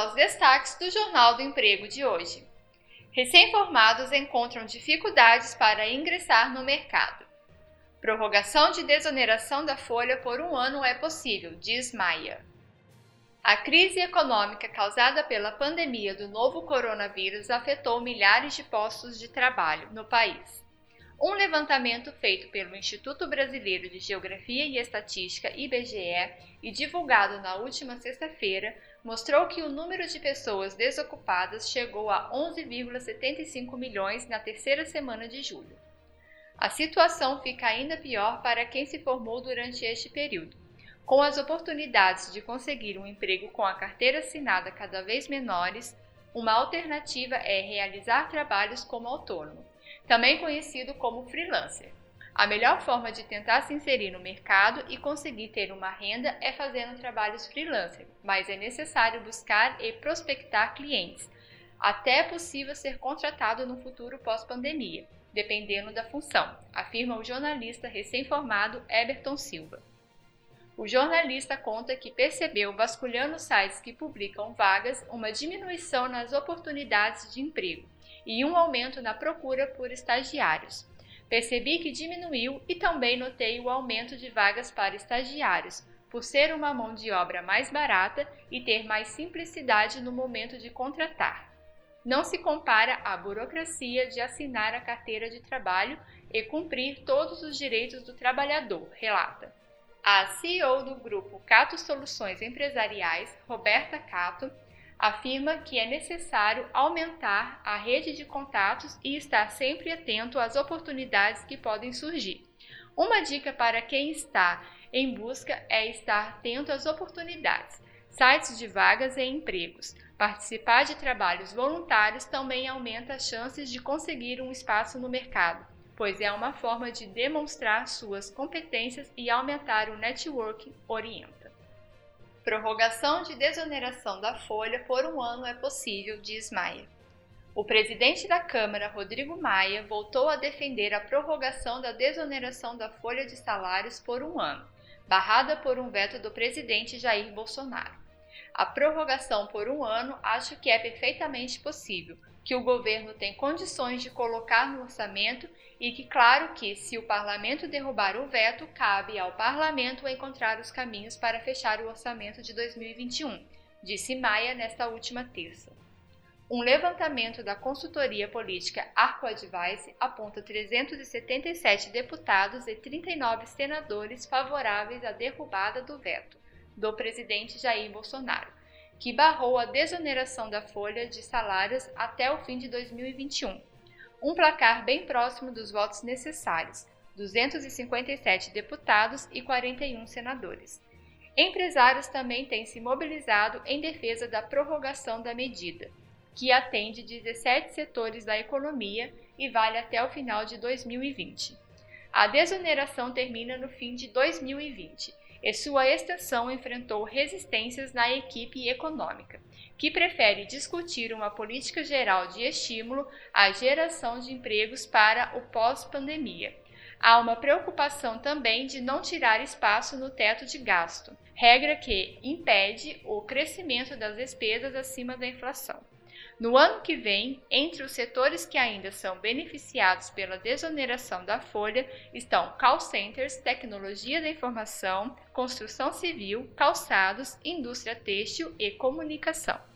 aos destaques do Jornal do Emprego de hoje. Recém-formados encontram dificuldades para ingressar no mercado. Prorrogação de desoneração da folha por um ano é possível, diz Maia. A crise econômica causada pela pandemia do novo coronavírus afetou milhares de postos de trabalho no país. Um levantamento feito pelo Instituto Brasileiro de Geografia e Estatística, IBGE, e divulgado na última sexta-feira, mostrou que o número de pessoas desocupadas chegou a 11,75 milhões na terceira semana de julho. A situação fica ainda pior para quem se formou durante este período. Com as oportunidades de conseguir um emprego com a carteira assinada cada vez menores, uma alternativa é realizar trabalhos como autônomo também conhecido como freelancer. A melhor forma de tentar se inserir no mercado e conseguir ter uma renda é fazendo trabalhos freelancer, mas é necessário buscar e prospectar clientes. Até é possível ser contratado no futuro pós-pandemia, dependendo da função, afirma o jornalista recém-formado Eberton Silva. O jornalista conta que percebeu, vasculhando sites que publicam vagas, uma diminuição nas oportunidades de emprego e um aumento na procura por estagiários. Percebi que diminuiu e também notei o aumento de vagas para estagiários, por ser uma mão de obra mais barata e ter mais simplicidade no momento de contratar. Não se compara à burocracia de assinar a carteira de trabalho e cumprir todos os direitos do trabalhador, relata. A CEO do grupo Cato Soluções Empresariais, Roberta Cato, afirma que é necessário aumentar a rede de contatos e estar sempre atento às oportunidades que podem surgir. Uma dica para quem está em busca é estar atento às oportunidades, sites de vagas e empregos. Participar de trabalhos voluntários também aumenta as chances de conseguir um espaço no mercado, pois é uma forma de demonstrar suas competências e aumentar o networking orienta. Prorrogação de desoneração da folha por um ano é possível, diz Maia. O presidente da Câmara, Rodrigo Maia, voltou a defender a prorrogação da desoneração da folha de salários por um ano, barrada por um veto do presidente Jair Bolsonaro. A prorrogação por um ano acho que é perfeitamente possível, que o governo tem condições de colocar no orçamento e que, claro que, se o parlamento derrubar o veto, cabe ao parlamento encontrar os caminhos para fechar o orçamento de 2021, disse Maia nesta última terça. Um levantamento da consultoria política Arco Advice aponta 377 deputados e 39 senadores favoráveis à derrubada do veto do presidente Jair Bolsonaro que barrou a desoneração da folha de salários até o fim de 2021, um placar bem próximo dos votos necessários, 257 deputados e 41 senadores. Empresários também têm se mobilizado em defesa da prorrogação da medida, que atende 17 setores da economia e vale até o final de 2020. A desoneração termina no fim de 2020 e sua extensão enfrentou resistências na equipe econômica, que prefere discutir uma política geral de estímulo à geração de empregos para o pós-pandemia. Há uma preocupação também de não tirar espaço no teto de gasto, regra que impede o crescimento das despesas acima da inflação. No ano que vem, entre os setores que ainda são beneficiados pela desoneração da folha estão call centers, tecnologia da informação, construção civil, calçados, indústria têxtil e comunicação.